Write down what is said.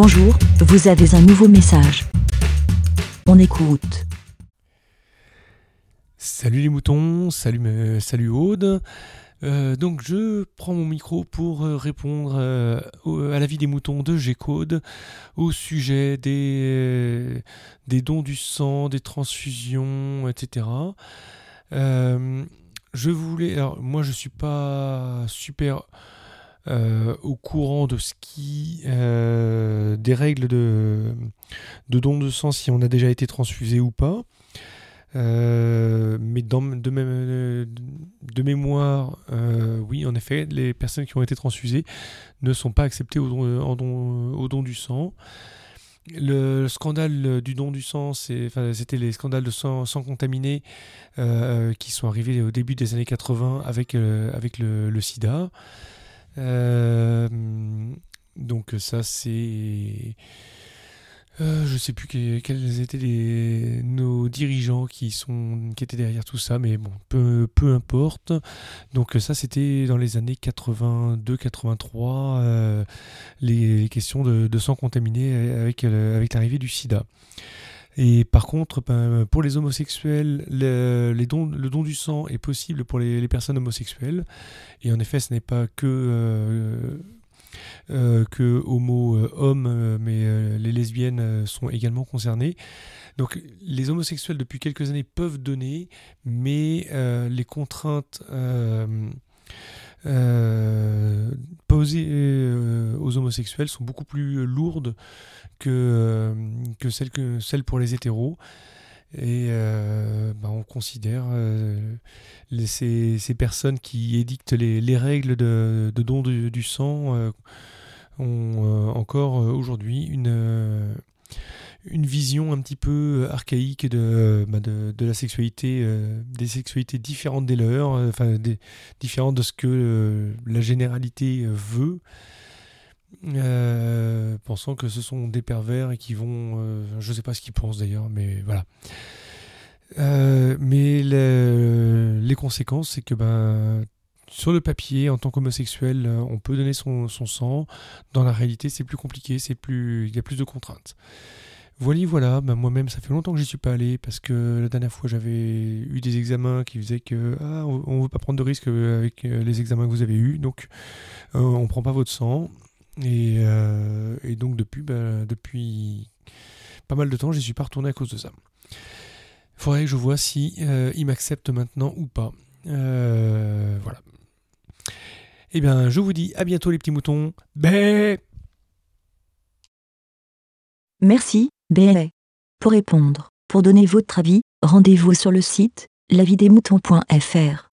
Bonjour, vous avez un nouveau message. On écoute. Salut les moutons, salut, me- salut Aude. Euh, donc je prends mon micro pour euh, répondre euh, à l'avis des moutons de G-Code au sujet des, euh, des dons du sang, des transfusions, etc. Euh, je voulais, alors moi je suis pas super euh, au courant de ce qui, euh, des règles de, de don de sang si on a déjà été transfusé ou pas. Euh, mais dans, de, de mémoire, oui, en effet, les personnes qui ont été transfusées ne sont pas acceptées au don, au don du sang. Le scandale du don du sang, c'était les scandales de sang, sang contaminé qui sont arrivés au début des années 80 avec, avec le sida. Euh, donc ça, c'est... Euh, je sais plus que- quels étaient nos dirigeants qui, sont, qui étaient derrière tout ça, mais bon, peu, peu importe. Donc ça, c'était dans les années 82-83, euh, les, les questions de, de sang contaminé avec, euh, avec l'arrivée du sida. Et par contre, ben, pour les homosexuels, le, don du sang est possible pour les, personnes homosexuelles. Et en effet, ce n'est pas que... euh, euh, homo euh, hommes, mais euh, les lesbiennes euh, sont également concernées. Donc les homosexuels depuis quelques années peuvent donner, mais les contraintes posées aux homosexuels sont beaucoup plus lourdes que, euh, que, celles que celles pour les hétéros. Et euh, bah, on considère euh, ces, ces personnes qui édictent les, les règles de, de don du, sang euh, ont euh, encore euh, aujourd'hui une, euh, une vision un petit peu archaïque de, bah, de, de la sexualité, euh, des sexualités différentes des leurs, euh, enfin différentes de ce que euh, la généralité euh, veut. Euh, pensant que ce sont des pervers et qui vont, euh, je sais pas ce qu'ils pensent d'ailleurs, mais voilà. Euh, mais le- les conséquences, c'est que ben, sur le papier, en tant qu'homosexuel, on peut donner son, sang. Dans la réalité, c'est plus compliqué, c'est plus, il y a plus de contraintes. Voilà, voilà. Ben, moi-même, ça fait longtemps que j'y suis pas allé parce que la dernière fois, j'avais eu des examens qui faisaient que ah, on, on veut pas prendre de risques avec les examens que vous avez eus, donc on prend pas votre sang. Et, euh, et donc depuis, ben, depuis pas mal de temps, j'y suis pas retourné à cause de ça. Faudrait que je vois si euh, il m'accepte maintenant ou pas. Euh, voilà. Eh bien, je vous dis à bientôt les petits moutons. Bé Merci, BLA. Pour répondre, pour donner votre avis, rendez-vous sur le site lavidemouton.fr.